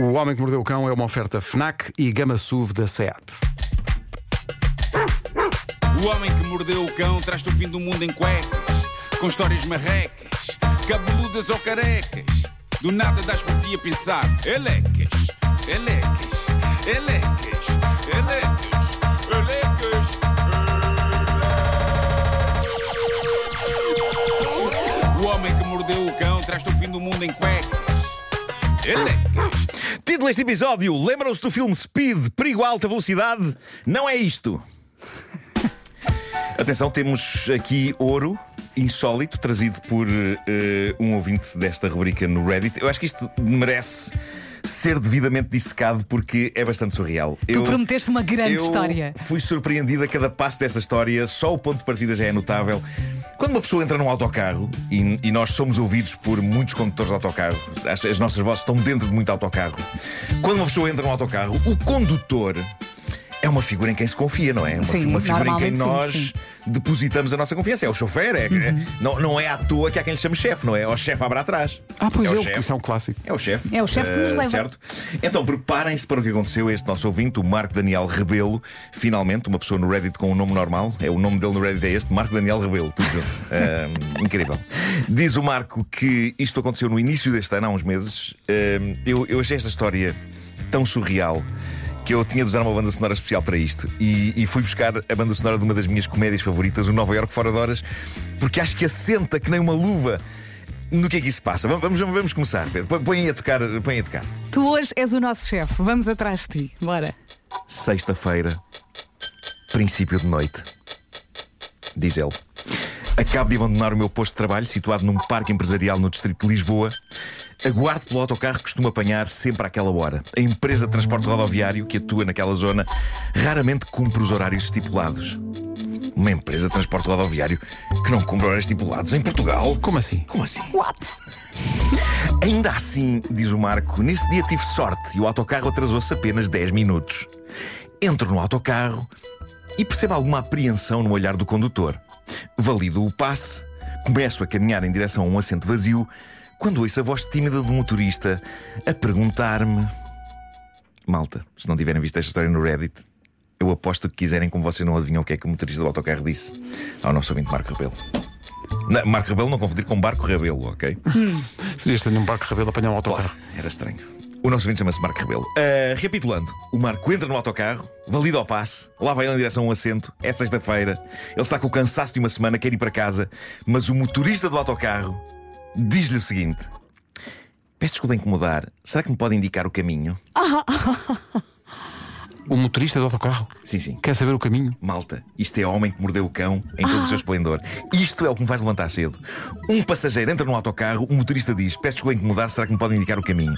O Homem que Mordeu o Cão é uma oferta FNAC e Gama SUV da SEAT. O homem que mordeu o cão traz-te o fim do mundo em cuecas, com histórias marrecas, cabeludas ou carecas. Do nada das por ti a pensar, elecas, elecas, elecas, elecas, elecas. O homem que mordeu o cão traz-te o fim do mundo em cuecas. Título deste episódio: Lembram-se do filme Speed, Perigo a Alta Velocidade? Não é isto. Atenção, temos aqui ouro insólito trazido por eh, um ouvinte desta rubrica no Reddit. Eu acho que isto merece ser devidamente dissecado porque é bastante surreal. Tu prometeste uma grande eu história. Fui surpreendido a cada passo dessa história, só o ponto de partida já é notável. Quando uma pessoa entra num autocarro e, e nós somos ouvidos por muitos condutores de autocarro, as, as nossas vozes estão dentro de muito autocarro. Quando uma pessoa entra num autocarro, o condutor é uma figura em quem se confia, não é? Uma, Sim, uma figura em quem sim, nós sim. depositamos a nossa confiança. É o chofer, é, é- não, não é à toa que há quem lhe chame chefe, não é? O chefe abre atrás. Ah, pois é. é, o chefe. isso é um clássico. É o chefe. É o chefe que nos Eh, leva. Certo? Então preparem-se para o que aconteceu a este nosso ouvinte, o Marco Daniel Rebelo. Finalmente, uma pessoa no Reddit com um nome normal. É o nome dele no Reddit é este, Marco Daniel Rebelo. Tudo junto. Eh, incrível. Diz o Marco que isto aconteceu no início deste ano, há uns meses. Eh, eu, eu achei esta história tão surreal. Que eu tinha de usar uma banda sonora especial para isto e, e fui buscar a banda sonora de uma das minhas comédias favoritas, o Nova York Fora de Horas, porque acho que assenta que nem uma luva no que é que isso passa. Vamos, vamos, vamos começar, Pedro. Põe- a tocar. Põe a tocar. Tu hoje és o nosso chefe. Vamos atrás de ti. Bora. Sexta-feira, princípio de noite. Diz ele. Acabo de abandonar o meu posto de trabalho, situado num parque empresarial no distrito de Lisboa. Aguardo pelo autocarro que costumo apanhar sempre àquela hora. A empresa de transporte rodoviário que atua naquela zona raramente cumpre os horários estipulados. Uma empresa de transporte rodoviário que não cumpre horários estipulados em Portugal? Como assim? Como assim? What? Ainda assim, diz o Marco, nesse dia tive sorte e o autocarro atrasou-se apenas 10 minutos. Entro no autocarro e percebo alguma apreensão no olhar do condutor. Valido o passe, começo a caminhar em direção a um assento vazio, quando ouço a voz tímida do motorista a perguntar-me: Malta, se não tiverem visto esta história no Reddit, eu aposto que quiserem, como vocês não adivinham o que é que o motorista do autocarro disse ao nosso ouvinte Marco Rebelo. Não, Marco Rebelo não confundir com Barco Rebelo, ok? Seria estranho um barco rabelo apanhar um autocarro. Claro, era estranho. O nosso ouvinte chama-se Marco Rebelo. Ah, recapitulando, o Marco entra no autocarro, valida o passe, lá vai ele em direção a um assento, é sexta-feira, ele está com o cansaço de uma semana, quer ir para casa, mas o motorista do autocarro diz-lhe o seguinte: Peço desculpa incomodar, será que me pode indicar o caminho? O motorista do autocarro Sim, sim. quer saber o caminho. Malta, isto é homem que mordeu o cão em todo o seu esplendor. Isto é o que me faz levantar cedo. Um passageiro entra no autocarro, o motorista diz: Peço desculpa incomodar, será que me pode indicar o caminho?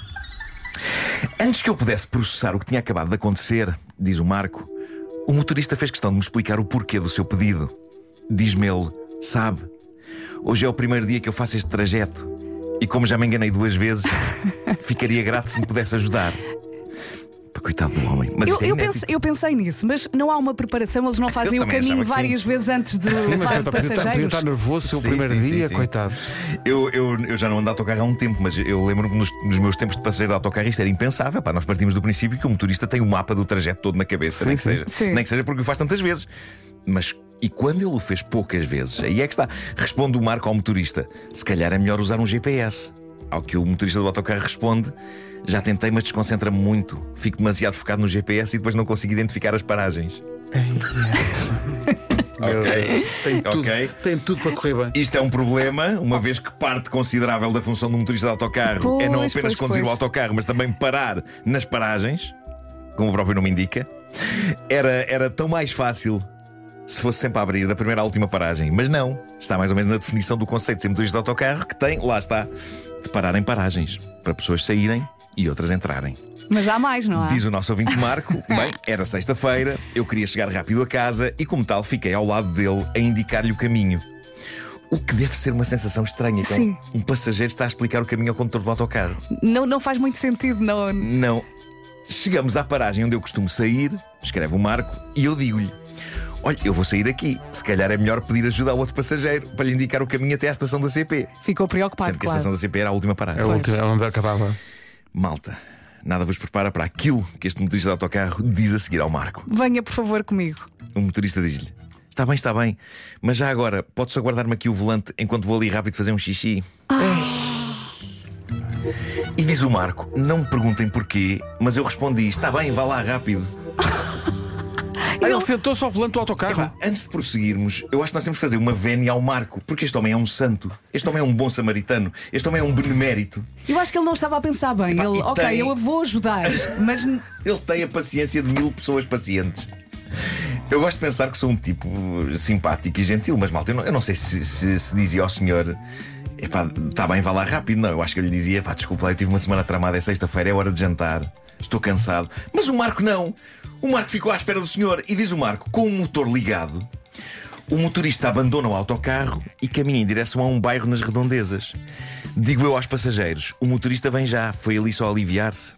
Antes que eu pudesse processar o que tinha acabado de acontecer, diz o Marco, o motorista fez questão de me explicar o porquê do seu pedido. Diz-me ele: Sabe, hoje é o primeiro dia que eu faço este trajeto e, como já me enganei duas vezes, ficaria grato se me pudesse ajudar. Coitado do homem. Mas Eu, é eu, eu pensei nisso, mas não há uma preparação, eles não fazem o caminho várias vezes antes de Sim, mas podia passageiros. estar nervoso o seu Sim, primeiro sim, dia, sim. coitado. Eu, eu, eu já não ando de autocarro há um tempo, mas eu lembro-me nos, nos meus tempos de passeio de autocarro isto era impensável. Pá, nós partimos do princípio que o motorista tem o mapa do trajeto todo na cabeça, Sim, nem, que seja, nem que seja porque o faz tantas vezes. Mas e quando ele o fez poucas vezes, aí é que está. Responde o Marco ao motorista: se calhar é melhor usar um GPS. Ao que o motorista do autocarro responde: já tentei, mas desconcentra-me muito. Fico demasiado focado no GPS e depois não consigo identificar as paragens. ok, Tem tudo, ok. tem tudo para correr bem. Isto é um problema, uma vez que parte considerável da função do motorista de autocarro é não Pois, apenas pois, conduzir o pois. autocarro, mas também parar nas paragens, como o próprio nome indica. Era, era tão mais fácil se fosse sempre a abrir da primeira à última paragem, mas não. Está mais ou menos na definição do conceito de motorista de autocarro que tem, lá está, de parar em paragens para pessoas saírem e outras entrarem. Mas há mais, não há? Diz o nosso ouvinte Marco: Bem, era sexta-feira, eu queria chegar rápido a casa e, como tal, fiquei ao lado dele a indicar-lhe o caminho. O que deve ser uma sensação estranha quando Sim. um passageiro está a explicar o caminho ao condutor do autocarro. Não, não faz muito sentido, não. Não. Chegamos à paragem onde eu costumo sair, escreve o Marco, e eu digo-lhe: Olha, eu vou sair aqui. Se calhar é melhor pedir ajuda ao outro passageiro para lhe indicar o caminho até à estação da CP. Ficou preocupado, Sendo que a claro. estação da CP era a última É paragem. o último, é onde acabava. Malta, nada vos prepara para aquilo que este motorista de autocarro diz a seguir ao Marco. Venha, por favor, comigo. O motorista diz-lhe: Está bem, está bem, mas já agora, podes aguardar-me aqui o volante enquanto vou ali rápido fazer um xixi? E diz o Marco: Não me perguntem porquê, mas eu respondi: Está bem, vá lá rápido. Ah, ele sentou-se ao volante do autocarro. Epá, antes de prosseguirmos, eu acho que nós temos que fazer uma vénia ao Marco, porque este homem é um santo, este homem é um bom samaritano, este homem é um benemérito. Eu acho que ele não estava a pensar bem. Epá, ele, ok, tem- eu vou ajudar, mas Ele tem a paciência de mil pessoas pacientes. Eu gosto de pensar que sou um tipo simpático e gentil, mas malta, eu não, eu não sei se, se, se dizia ao senhor. Epá, está bem, vá lá rápido. Não, eu acho que eu lhe dizia: pá, desculpa lá, eu tive uma semana tramada, é sexta-feira, é hora de jantar, estou cansado. Mas o Marco não. O Marco ficou à espera do senhor e diz o Marco, com o motor ligado, o motorista abandona o autocarro e caminha em direção a um bairro nas redondezas. Digo eu aos passageiros: o motorista vem já, foi ali só aliviar-se.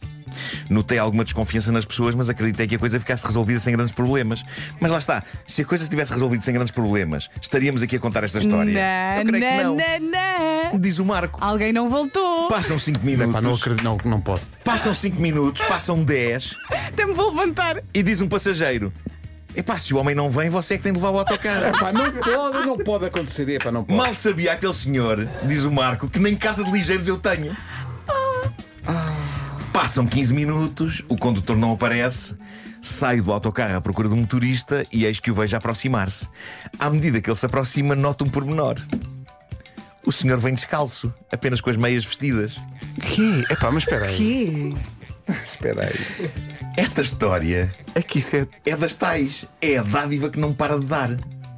Notei alguma desconfiança nas pessoas, mas acreditei que a coisa ficasse resolvida sem grandes problemas. Mas lá está, se a coisa se tivesse resolvido sem grandes problemas, estaríamos aqui a contar esta história. Eu não, creio que não, não. não, não. Diz o Marco. Alguém não voltou. Passam 5 minutos. Epá, não acredito, não, não pode. Passam 5 minutos, passam 10 Até me vou levantar. e diz um passageiro: Epá, se o homem não vem, você é que tem de levar o autocarro. Epá, não pode, não pode acontecer. Epá, não pode. Mal sabia aquele senhor, diz o Marco, que nem carta de ligeiros eu tenho. Passam 15 minutos, o condutor não aparece. Saio do autocarro à procura do motorista e eis que o vejo aproximar-se. À medida que ele se aproxima, noto um pormenor. O senhor vem descalço, apenas com as meias vestidas. Que? Epá, mas espera aí. Que? Espera aí. Esta história Aqui isso é. é das tais. É a dádiva que não para de dar.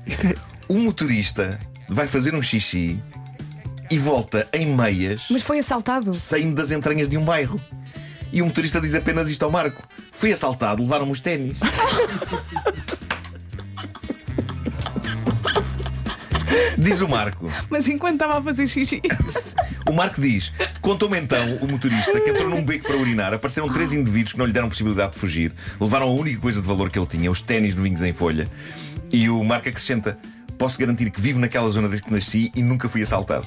Isto é. O motorista vai fazer um xixi e volta em meias. Mas foi assaltado. saindo das entranhas de um bairro. E o motorista diz apenas isto ao Marco: Fui assaltado, levaram-me os ténis. diz o Marco. Mas enquanto estava a fazer xixi. O Marco diz: Contou-me então o motorista que entrou num beco para urinar. Apareceram três indivíduos que não lhe deram possibilidade de fugir. Levaram a única coisa de valor que ele tinha, os ténis novinhos em folha. E o Marco acrescenta: Posso garantir que vivo naquela zona desde que nasci e nunca fui assaltado.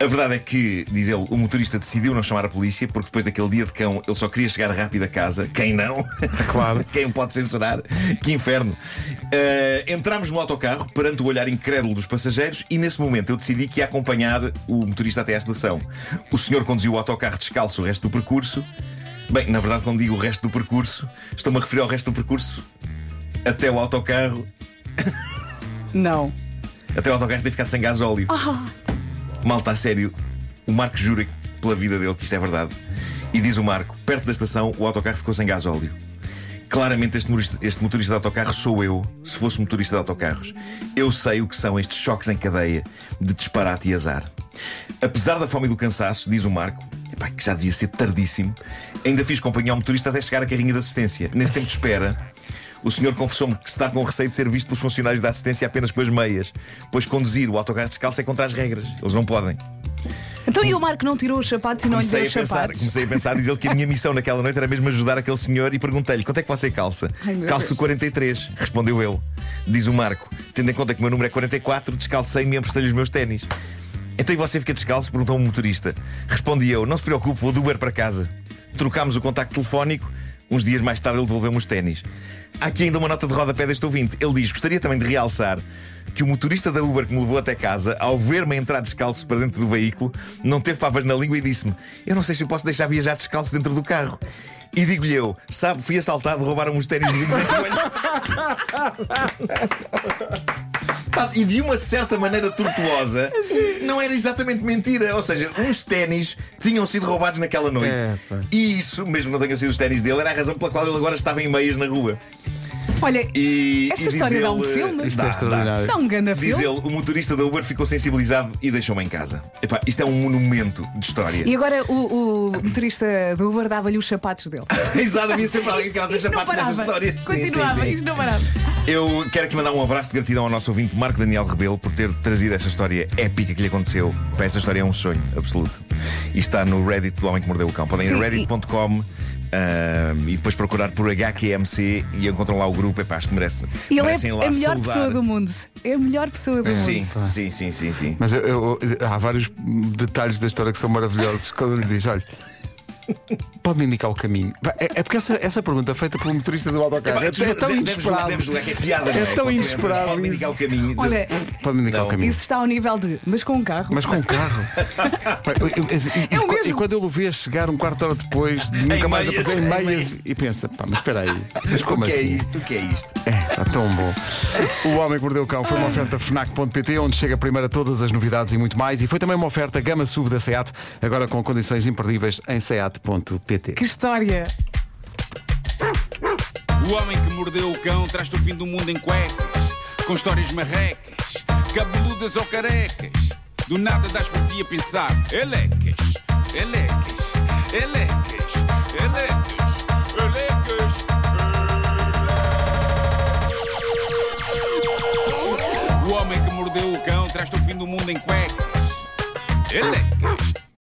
A verdade é que, diz ele, o motorista decidiu não chamar a polícia porque depois daquele dia de cão ele só queria chegar rápido a casa. Quem não? Claro. Quem o pode censurar? Que inferno. Uh, entramos no autocarro perante o olhar incrédulo dos passageiros e nesse momento eu decidi que ia acompanhar o motorista até à estação. O senhor conduziu o autocarro descalço o resto do percurso. Bem, na verdade, quando digo o resto do percurso, estou-me a referir ao resto do percurso até o autocarro. Não. Até o autocarro ter ficado sem gás óleo. Malta, a sério, o Marco jura pela vida dele que isto é verdade. E diz o Marco: perto da estação, o autocarro ficou sem gás óleo. Claramente, este motorista, este motorista de autocarro sou eu, se fosse motorista de autocarros. Eu sei o que são estes choques em cadeia de disparate e azar. Apesar da fome e do cansaço, diz o Marco, epá, que já devia ser tardíssimo, ainda fiz companhia ao motorista até chegar à carrinha de assistência. Nesse tempo de espera, o senhor confessou-me que está com receio de ser visto pelos funcionários da assistência apenas com as meias, pois conduzir o autocarro descalço é contra as regras. Eles não podem. Então e o Marco não tirou os sapatos e não lhe deu Comecei os a, pensar, sapatos? comecei a pensar, diz ele que a minha missão naquela noite era mesmo ajudar aquele senhor e perguntei-lhe quanto é que você calça? Ai, Calço Deus. 43, respondeu ele. Diz o Marco, tendo em conta que o meu número é 44, descalcei-me e emprestei-lhe os meus ténis. Então e você fica descalço? perguntou o motorista. Respondi eu, não se preocupe, vou do Uber para casa. Trocámos o contacto telefónico. Uns dias mais tarde ele devolveu-me os ténis. Há aqui ainda uma nota de rodapé deste ouvinte. Ele diz: Gostaria também de realçar que o motorista da Uber que me levou até casa, ao ver-me entrar descalço para dentro do veículo, não teve papas na língua e disse-me: Eu não sei se eu posso deixar viajar descalço dentro do carro. E digo-lhe eu: Sabe, fui assaltado, roubaram-me os ténis vinhos em Pá, E de uma certa maneira tortuosa, não era exatamente mentira. Ou seja, uns ténis tinham sido roubados naquela noite. É, e isso, mesmo que não tenham sido os ténis dele, era a razão pela qual ele agora estava em meias na rua. Olha, E, Esta e diz história dá um ele, filme? Isto é extraordinário. dá um Diz filme. ele, o motorista da Uber ficou sensibilizado e deixou-me em casa. Epá, isto é um monumento de história. E agora o, o motorista do Uber dava-lhe os sapatos dele. Exato, havia sempre alguém que isto não sapatos nessa parava. história. Sim, Continuava, sim, sim. isto não parava. Eu quero aqui mandar um abraço de gratidão ao nosso ouvinte Marco Daniel Rebelo por ter trazido esta história épica que lhe aconteceu. Pá, esta história é um sonho absoluto. E está no Reddit do Homem que Mordeu o Cão. Podem ir a reddit.com e depois procurar por HQMC e encontram lá o grupo. Epá, acho que merece, E ele merecem é lá a melhor saudar. pessoa do mundo. É a melhor pessoa do Sim, mundo. sim, sim, sim, sim. Mas eu- eu- há vários detalhes da história que são maravilhosos. Quando ele diz: olha, Pode-me indicar o caminho? É, é porque essa, essa pergunta feita pelo motorista do autocarro é, é tão inesperado. Deves é é piada, não É tão inesperado Pode-me indicar o caminho. Olha, Pode-me indicar Não. o caminho. isso está ao nível de. Mas com um carro. Mas com um carro. E, É o mesmo. e quando eu o vi a chegar um quarto de hora depois, de nunca mais meias, aparecer em em meias, e pensa, pá, mas espera aí, mas como o que é assim? O que é isto? É, está tão bom. O Homem que Mordeu o Cão foi uma oferta FNAC.pt, onde chega primeiro a todas as novidades e muito mais. E foi também uma oferta Gama SUV da SEAT, agora com condições imperdíveis em SEAT.pt. Que história! O homem que mordeu o cão traz-te o fim do mundo em cuecas, com histórias marrecas, cabeludas ou carecas. Do nada das por ti a pensar, elecas, elecas, elecas, elecas, elecas. O mordeu o fim do mundo em cuecas, elecas,